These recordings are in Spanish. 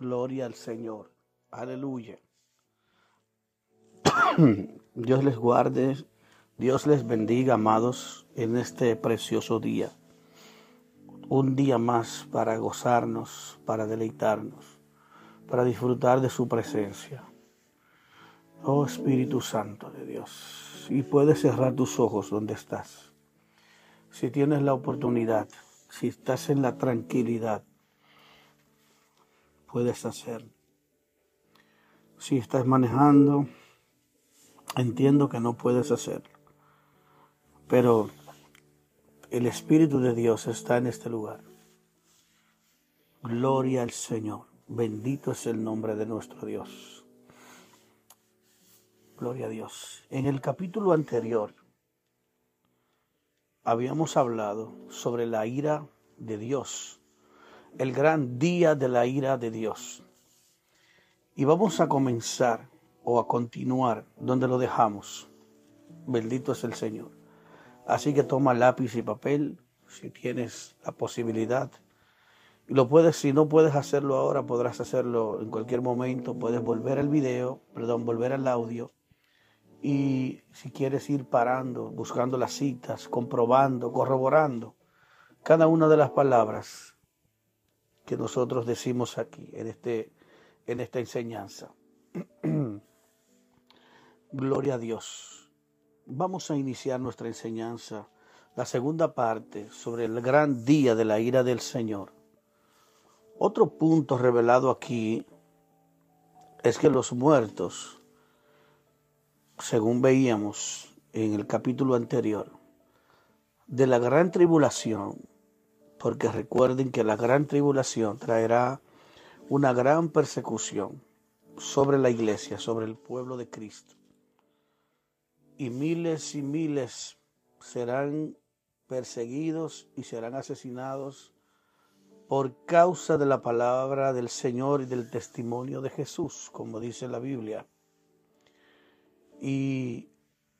Gloria al Señor. Aleluya. Dios les guarde, Dios les bendiga, amados, en este precioso día. Un día más para gozarnos, para deleitarnos, para disfrutar de su presencia. Oh Espíritu Santo de Dios. Y puedes cerrar tus ojos donde estás. Si tienes la oportunidad, si estás en la tranquilidad, puedes hacer. Si estás manejando, entiendo que no puedes hacerlo. Pero el Espíritu de Dios está en este lugar. Gloria al Señor. Bendito es el nombre de nuestro Dios. Gloria a Dios. En el capítulo anterior habíamos hablado sobre la ira de Dios el gran día de la ira de Dios. Y vamos a comenzar o a continuar donde lo dejamos. Bendito es el Señor. Así que toma lápiz y papel si tienes la posibilidad. Y lo puedes, si no puedes hacerlo ahora, podrás hacerlo en cualquier momento. Puedes volver al video, perdón, volver al audio. Y si quieres ir parando, buscando las citas, comprobando, corroborando cada una de las palabras que nosotros decimos aquí, en, este, en esta enseñanza. Gloria a Dios. Vamos a iniciar nuestra enseñanza, la segunda parte, sobre el gran día de la ira del Señor. Otro punto revelado aquí es que los muertos, según veíamos en el capítulo anterior, de la gran tribulación, porque recuerden que la gran tribulación traerá una gran persecución sobre la iglesia, sobre el pueblo de Cristo. Y miles y miles serán perseguidos y serán asesinados por causa de la palabra del Señor y del testimonio de Jesús, como dice la Biblia. Y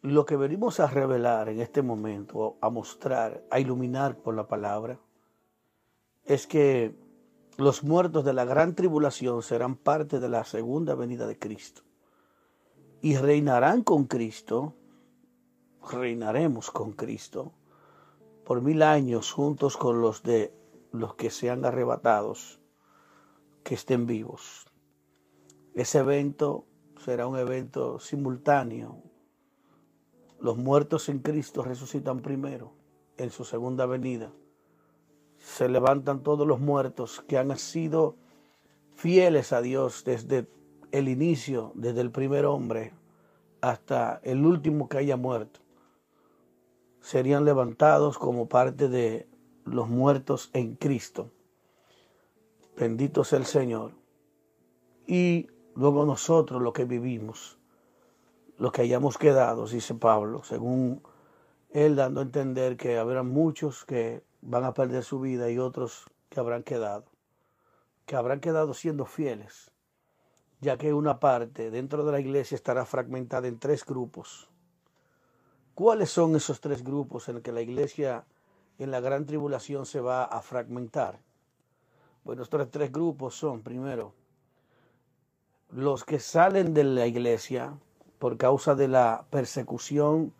lo que venimos a revelar en este momento, a mostrar, a iluminar por la palabra, es que los muertos de la gran tribulación serán parte de la segunda venida de Cristo. Y reinarán con Cristo, reinaremos con Cristo por mil años juntos con los de los que sean arrebatados, que estén vivos. Ese evento será un evento simultáneo. Los muertos en Cristo resucitan primero en su segunda venida se levantan todos los muertos que han sido fieles a Dios desde el inicio, desde el primer hombre hasta el último que haya muerto. Serían levantados como parte de los muertos en Cristo. Bendito sea el Señor. Y luego nosotros, lo que vivimos, lo que hayamos quedado, dice Pablo, según él dando a entender que habrá muchos que van a perder su vida y otros que habrán quedado, que habrán quedado siendo fieles, ya que una parte dentro de la iglesia estará fragmentada en tres grupos. ¿Cuáles son esos tres grupos en que la iglesia en la gran tribulación se va a fragmentar? Bueno, estos tres grupos son, primero, los que salen de la iglesia por causa de la persecución,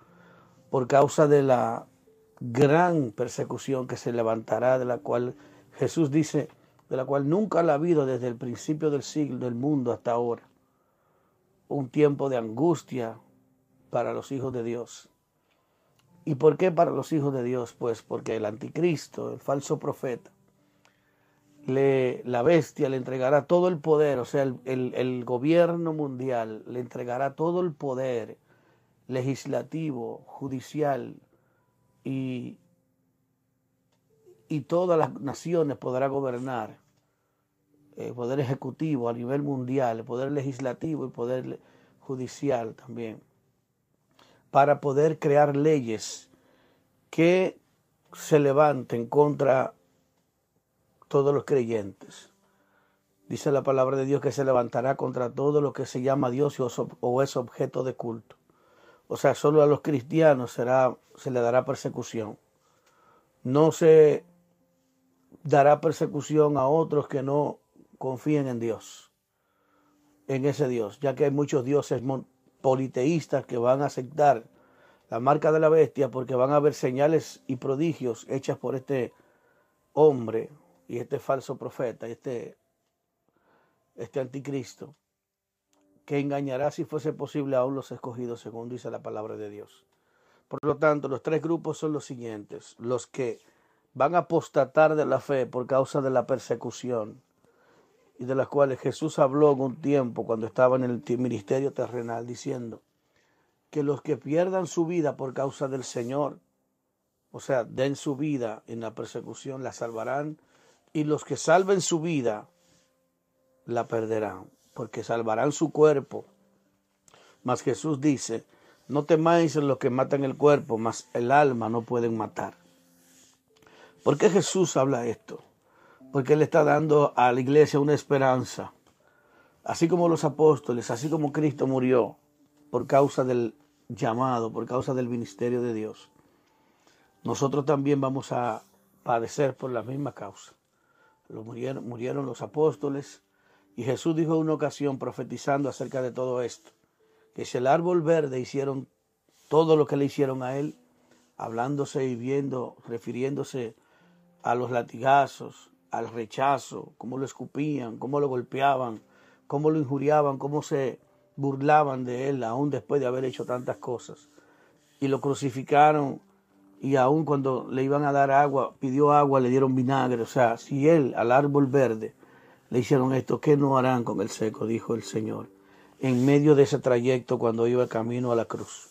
por causa de la gran persecución que se levantará, de la cual Jesús dice, de la cual nunca la ha habido desde el principio del siglo, del mundo hasta ahora. Un tiempo de angustia para los hijos de Dios. ¿Y por qué para los hijos de Dios? Pues porque el anticristo, el falso profeta, le, la bestia le entregará todo el poder, o sea, el, el gobierno mundial le entregará todo el poder legislativo, judicial, y, y todas las naciones podrá gobernar, el eh, poder ejecutivo a nivel mundial, el poder legislativo y poder judicial también, para poder crear leyes que se levanten contra todos los creyentes. Dice la palabra de Dios que se levantará contra todo lo que se llama Dios o es objeto de culto. O sea, solo a los cristianos será, se le dará persecución. No se dará persecución a otros que no confíen en Dios, en ese Dios, ya que hay muchos dioses politeístas que van a aceptar la marca de la bestia porque van a haber señales y prodigios hechas por este hombre y este falso profeta, este, este anticristo, que engañará si fuese posible aún los escogidos, según dice la palabra de Dios. Por lo tanto, los tres grupos son los siguientes, los que van a apostatar de la fe por causa de la persecución y de las cuales Jesús habló en un tiempo cuando estaba en el ministerio terrenal diciendo que los que pierdan su vida por causa del Señor, o sea, den su vida en la persecución, la salvarán, y los que salven su vida, la perderán, porque salvarán su cuerpo. Mas Jesús dice, no temáis los que matan el cuerpo, mas el alma no pueden matar. ¿Por qué Jesús habla esto? Porque Él está dando a la iglesia una esperanza. Así como los apóstoles, así como Cristo murió por causa del llamado, por causa del ministerio de Dios, nosotros también vamos a padecer por la misma causa. Lo murieron, murieron los apóstoles y Jesús dijo en una ocasión profetizando acerca de todo esto, que si el árbol verde hicieron todo lo que le hicieron a él, hablándose y viendo, refiriéndose a los latigazos, al rechazo, cómo lo escupían, cómo lo golpeaban, cómo lo injuriaban, cómo se burlaban de él, aún después de haber hecho tantas cosas. Y lo crucificaron y aún cuando le iban a dar agua, pidió agua, le dieron vinagre. O sea, si él al árbol verde le hicieron esto, ¿qué no harán con el seco? Dijo el Señor, en medio de ese trayecto cuando iba camino a la cruz.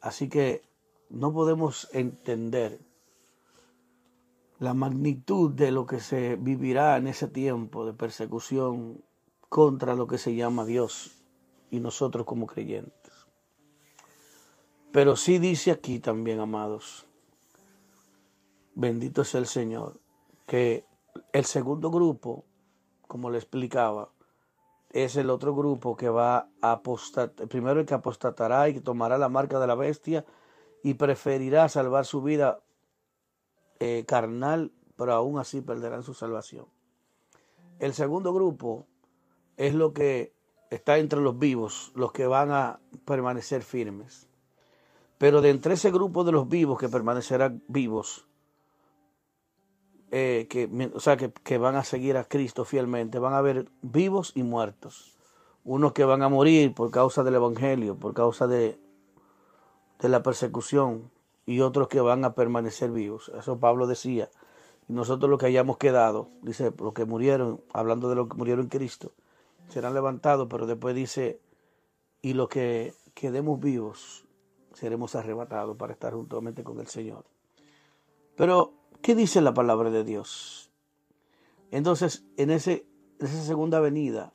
Así que no podemos entender la magnitud de lo que se vivirá en ese tiempo de persecución contra lo que se llama Dios y nosotros como creyentes. Pero sí dice aquí también, amados, bendito es el Señor, que el segundo grupo, como le explicaba, es el otro grupo que va a apostatar, primero el que apostatará y que tomará la marca de la bestia y preferirá salvar su vida eh, carnal, pero aún así perderán su salvación. El segundo grupo es lo que está entre los vivos, los que van a permanecer firmes. Pero de entre ese grupo de los vivos que permanecerán vivos, eh, que, o sea, que, que, van a seguir a Cristo fielmente, van a haber vivos y muertos. Unos que van a morir por causa del Evangelio, por causa de, de la persecución, y otros que van a permanecer vivos. Eso Pablo decía. Y nosotros los que hayamos quedado, dice, los que murieron, hablando de los que murieron en Cristo, serán levantados, pero después dice, y los que quedemos vivos, seremos arrebatados para estar juntamente con el Señor. Pero, ¿qué dice la palabra de Dios? Entonces, en, ese, en esa segunda venida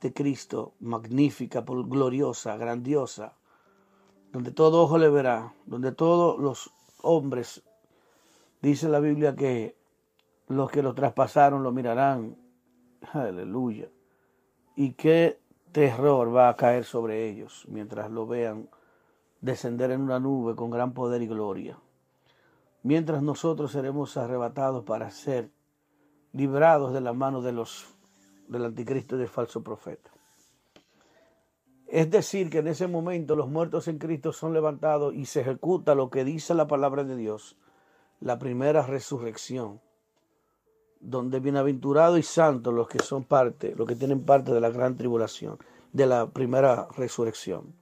de Cristo, magnífica, gloriosa, grandiosa, donde todo ojo le verá, donde todos los hombres, dice la Biblia que los que lo traspasaron lo mirarán. Aleluya. Y qué terror va a caer sobre ellos mientras lo vean descender en una nube con gran poder y gloria. Mientras nosotros seremos arrebatados para ser librados de la mano de los del anticristo y del falso profeta. Es decir, que en ese momento los muertos en Cristo son levantados y se ejecuta lo que dice la palabra de Dios, la primera resurrección, donde bienaventurados y santos los que son parte, los que tienen parte de la gran tribulación, de la primera resurrección.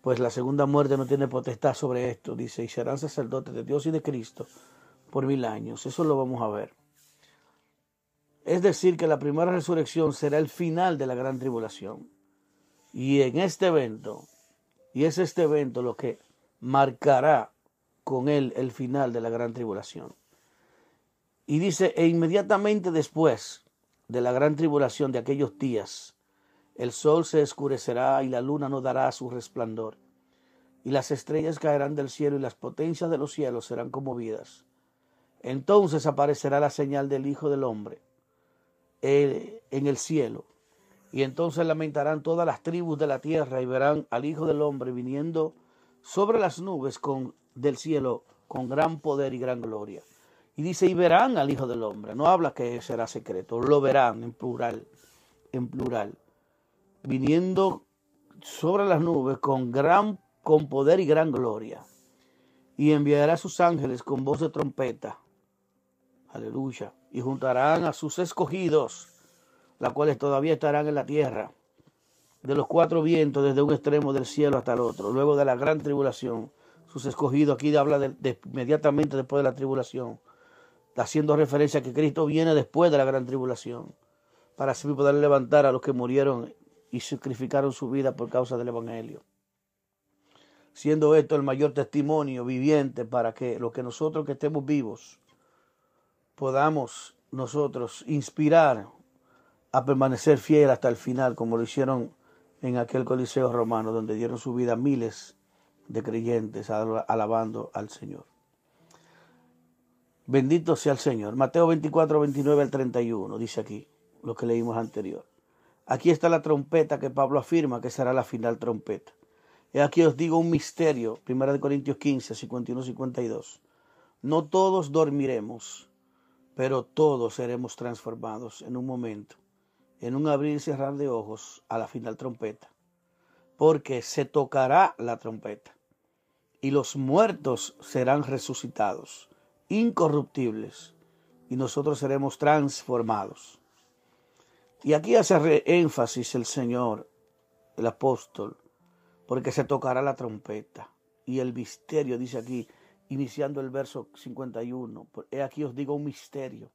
Pues la segunda muerte no tiene potestad sobre esto, dice, y serán sacerdotes de Dios y de Cristo por mil años. Eso lo vamos a ver. Es decir, que la primera resurrección será el final de la gran tribulación. Y en este evento, y es este evento lo que marcará con él el final de la gran tribulación. Y dice, e inmediatamente después de la gran tribulación de aquellos días, el sol se escurecerá y la luna no dará su resplandor, y las estrellas caerán del cielo y las potencias de los cielos serán conmovidas. Entonces aparecerá la señal del Hijo del Hombre en el cielo y entonces lamentarán todas las tribus de la tierra y verán al Hijo del Hombre viniendo sobre las nubes del cielo con gran poder y gran gloria. Y dice, y verán al Hijo del Hombre. No habla que será secreto, lo verán en plural, en plural. Viniendo sobre las nubes con gran, con poder y gran gloria. Y enviará a sus ángeles con voz de trompeta. Aleluya. Y juntarán a sus escogidos, las cuales todavía estarán en la tierra de los cuatro vientos desde un extremo del cielo hasta el otro, luego de la gran tribulación, sus escogidos, aquí habla de, inmediatamente después de la tribulación, haciendo referencia a que Cristo viene después de la gran tribulación, para así poder levantar a los que murieron y sacrificaron su vida por causa del Evangelio. Siendo esto el mayor testimonio viviente para que los que nosotros que estemos vivos podamos nosotros inspirar a permanecer fiel hasta el final, como lo hicieron en aquel coliseo romano donde dieron su vida miles de creyentes alabando al Señor. Bendito sea el Señor. Mateo 24, 29 al 31, dice aquí, lo que leímos anterior. Aquí está la trompeta que Pablo afirma que será la final trompeta. Y aquí os digo un misterio, 1 Corintios 15, 51, 52. No todos dormiremos, pero todos seremos transformados en un momento en un abrir y cerrar de ojos a la final trompeta, porque se tocará la trompeta y los muertos serán resucitados, incorruptibles, y nosotros seremos transformados. Y aquí hace énfasis el Señor, el apóstol, porque se tocará la trompeta. Y el misterio, dice aquí, iniciando el verso 51, he aquí os digo un misterio.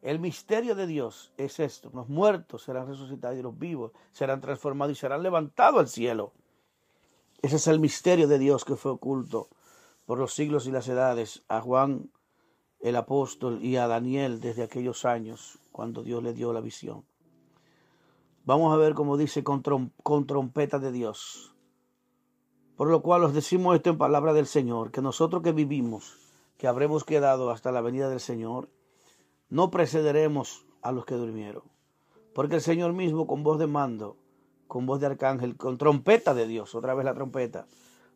El misterio de Dios es esto. Los muertos serán resucitados y los vivos serán transformados y serán levantados al cielo. Ese es el misterio de Dios que fue oculto por los siglos y las edades a Juan el apóstol y a Daniel desde aquellos años cuando Dios le dio la visión. Vamos a ver cómo dice con, trompeta de Dios. Por lo cual os decimos esto en palabra del Señor, que nosotros que vivimos, que habremos quedado hasta la venida del Señor, no precederemos a los que durmieron. Porque el Señor mismo con voz de mando, con voz de arcángel, con trompeta de Dios, otra vez la trompeta,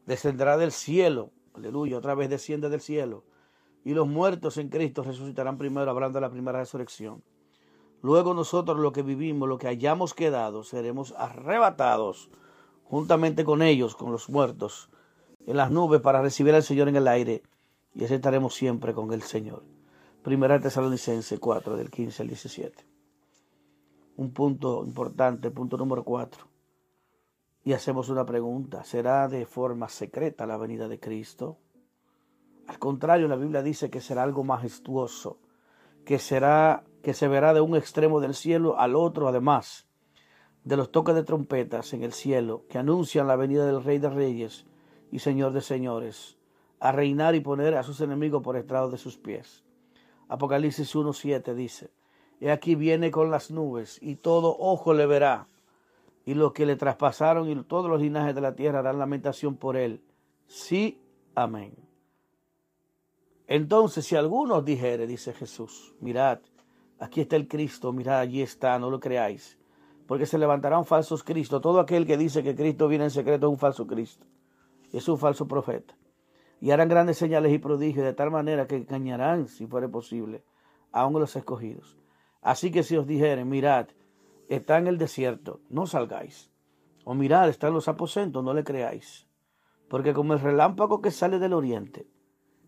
descenderá del cielo, aleluya, otra vez desciende del cielo, y los muertos en Cristo resucitarán primero, hablando de la primera resurrección. Luego nosotros, los que vivimos, los que hayamos quedado, seremos arrebatados juntamente con ellos, con los muertos, en las nubes para recibir al Señor en el aire, y así estaremos siempre con el Señor. Primera Tesalonicense 4, del 15 al 17. Un punto importante, punto número 4. Y hacemos una pregunta, ¿será de forma secreta la venida de Cristo? Al contrario, la Biblia dice que será algo majestuoso, que será que se verá de un extremo del cielo al otro, además de los toques de trompetas en el cielo que anuncian la venida del Rey de Reyes y Señor de Señores, a reinar y poner a sus enemigos por estrado de sus pies. Apocalipsis 1.7 dice, He aquí viene con las nubes y todo ojo le verá, y los que le traspasaron y todos los linajes de la tierra harán lamentación por él. Sí, amén. Entonces, si algunos dijere, dice Jesús, mirad, aquí está el Cristo, mirad, allí está, no lo creáis, porque se levantarán falsos Cristo. Todo aquel que dice que Cristo viene en secreto es un falso Cristo, es un falso profeta y harán grandes señales y prodigios de tal manera que engañarán, si fuere posible, aún los escogidos. Así que si os dijeren, mirad, está en el desierto, no salgáis. O mirad, está en los aposentos, no le creáis. Porque como el relámpago que sale del oriente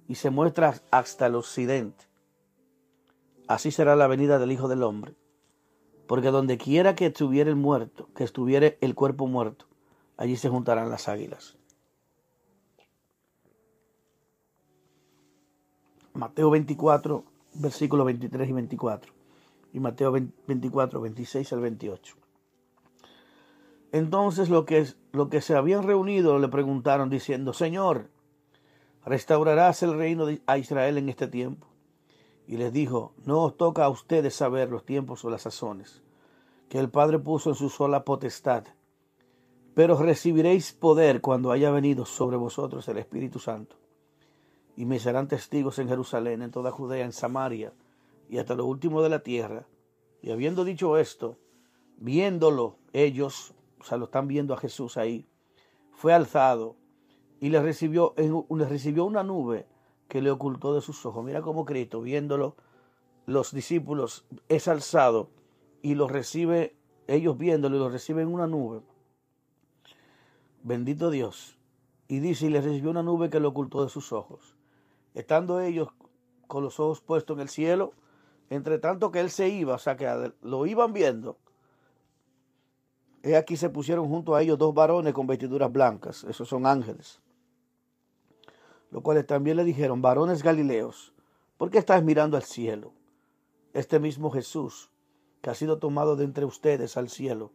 y se muestra hasta el occidente, así será la venida del Hijo del Hombre. Porque donde quiera que estuviera el muerto, que estuviera el cuerpo muerto, allí se juntarán las águilas. Mateo 24, versículos 23 y 24. Y Mateo 24, 26 al 28. Entonces lo que, lo que se habían reunido le preguntaron diciendo, Señor, ¿restaurarás el reino a Israel en este tiempo? Y les dijo, no os toca a ustedes saber los tiempos o las sazones, que el Padre puso en su sola potestad, pero recibiréis poder cuando haya venido sobre vosotros el Espíritu Santo y me serán testigos en Jerusalén, en toda Judea, en Samaria y hasta lo último de la tierra. Y habiendo dicho esto, viéndolo ellos, o sea, lo están viendo a Jesús ahí, fue alzado y le recibió, le recibió una nube que le ocultó de sus ojos. Mira cómo Cristo, viéndolo, los discípulos es alzado y lo recibe, ellos viéndolo y lo reciben en una nube. Bendito Dios. Y dice, y le recibió una nube que le ocultó de sus ojos. Estando ellos con los ojos puestos en el cielo, entre tanto que él se iba, o sea que lo iban viendo, he aquí se pusieron junto a ellos dos varones con vestiduras blancas, esos son ángeles, los cuales también le dijeron, varones galileos, ¿por qué estáis mirando al cielo? Este mismo Jesús, que ha sido tomado de entre ustedes al cielo,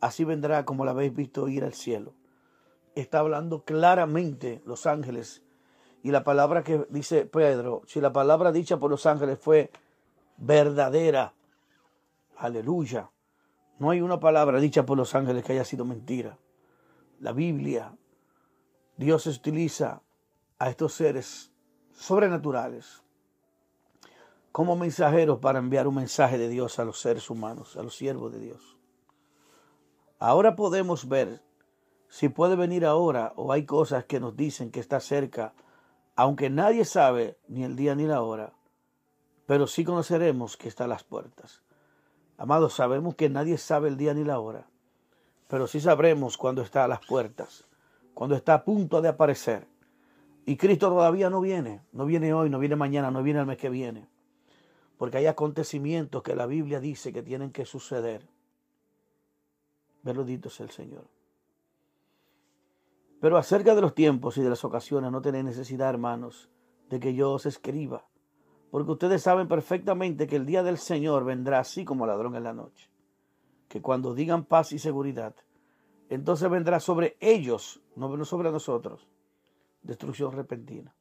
así vendrá como la habéis visto ir al cielo. Está hablando claramente los ángeles y la palabra que dice Pedro, si la palabra dicha por los ángeles fue verdadera, aleluya, no hay una palabra dicha por los ángeles que haya sido mentira. La Biblia, Dios utiliza a estos seres sobrenaturales como mensajeros para enviar un mensaje de Dios a los seres humanos, a los siervos de Dios. Ahora podemos ver si puede venir ahora o hay cosas que nos dicen que está cerca aunque nadie sabe ni el día ni la hora, pero sí conoceremos que está a las puertas. Amados, sabemos que nadie sabe el día ni la hora, pero sí sabremos cuando está a las puertas, cuando está a punto de aparecer. Y Cristo todavía no viene, no viene hoy, no viene mañana, no viene el mes que viene, porque hay acontecimientos que la Biblia dice que tienen que suceder. Bendito sea el Señor. Pero acerca de los tiempos y de las ocasiones no tenéis necesidad, hermanos, de que yo os escriba, porque ustedes saben perfectamente que el día del Señor vendrá así como ladrón en la noche, que cuando digan paz y seguridad, entonces vendrá sobre ellos, no sobre nosotros, destrucción repentina,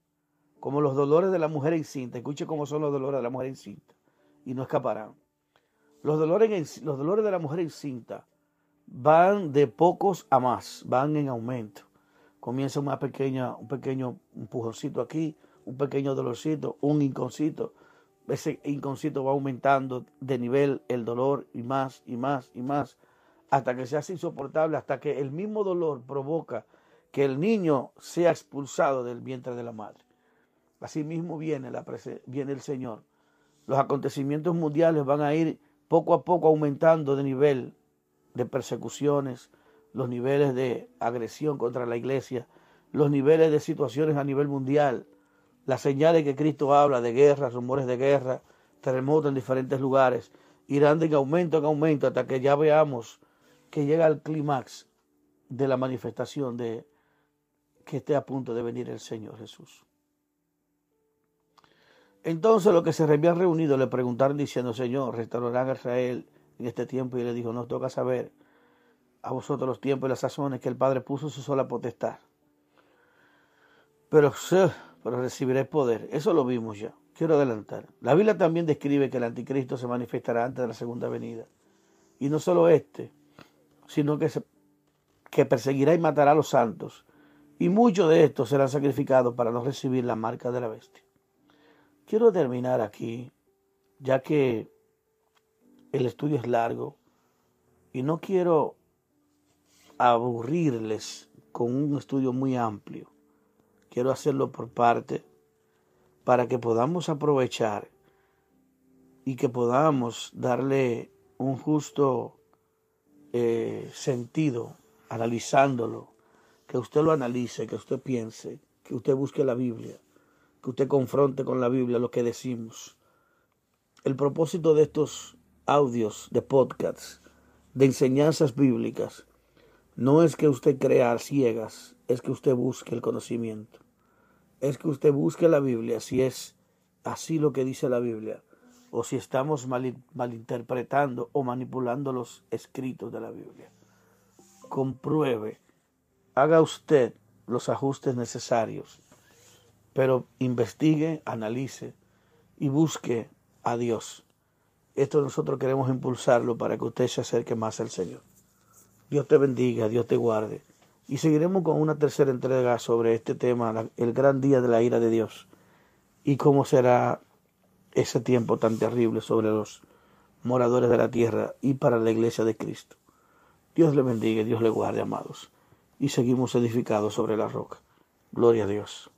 como los dolores de la mujer encinta. Escuche cómo son los dolores de la mujer encinta, y no escaparán. Los dolores, los dolores de la mujer encinta van de pocos a más, van en aumento comienza una pequeña, un pequeño empujoncito aquí, un pequeño dolorcito, un inconcito. Ese inconcito va aumentando de nivel el dolor y más y más y más, hasta que se hace insoportable, hasta que el mismo dolor provoca que el niño sea expulsado del vientre de la madre. Así mismo viene, viene el Señor. Los acontecimientos mundiales van a ir poco a poco aumentando de nivel de persecuciones, los niveles de agresión contra la iglesia, los niveles de situaciones a nivel mundial, las señales que Cristo habla de guerra, rumores de guerra, terremotos en diferentes lugares, irán de aumento en aumento hasta que ya veamos que llega el clímax de la manifestación de que esté a punto de venir el Señor Jesús. Entonces los que se habían reunido le preguntaron diciendo, Señor, restaurarán a Israel en este tiempo y le dijo, nos toca saber a vosotros los tiempos y las sazones que el Padre puso su sola potestad. Pero, pero recibiréis poder. Eso lo vimos ya. Quiero adelantar. La Biblia también describe que el anticristo se manifestará antes de la segunda venida. Y no solo este, sino que, que perseguirá y matará a los santos. Y muchos de estos serán sacrificados para no recibir la marca de la bestia. Quiero terminar aquí, ya que el estudio es largo y no quiero aburrirles con un estudio muy amplio. Quiero hacerlo por parte para que podamos aprovechar y que podamos darle un justo eh, sentido analizándolo, que usted lo analice, que usted piense, que usted busque la Biblia, que usted confronte con la Biblia lo que decimos. El propósito de estos audios de podcasts, de enseñanzas bíblicas, no es que usted crea ciegas, es que usted busque el conocimiento. Es que usted busque la Biblia, si es así lo que dice la Biblia, o si estamos malinterpretando o manipulando los escritos de la Biblia. Compruebe, haga usted los ajustes necesarios, pero investigue, analice y busque a Dios. Esto nosotros queremos impulsarlo para que usted se acerque más al Señor. Dios te bendiga, Dios te guarde. Y seguiremos con una tercera entrega sobre este tema, el gran día de la ira de Dios. Y cómo será ese tiempo tan terrible sobre los moradores de la tierra y para la iglesia de Cristo. Dios le bendiga, Dios le guarde, amados. Y seguimos edificados sobre la roca. Gloria a Dios.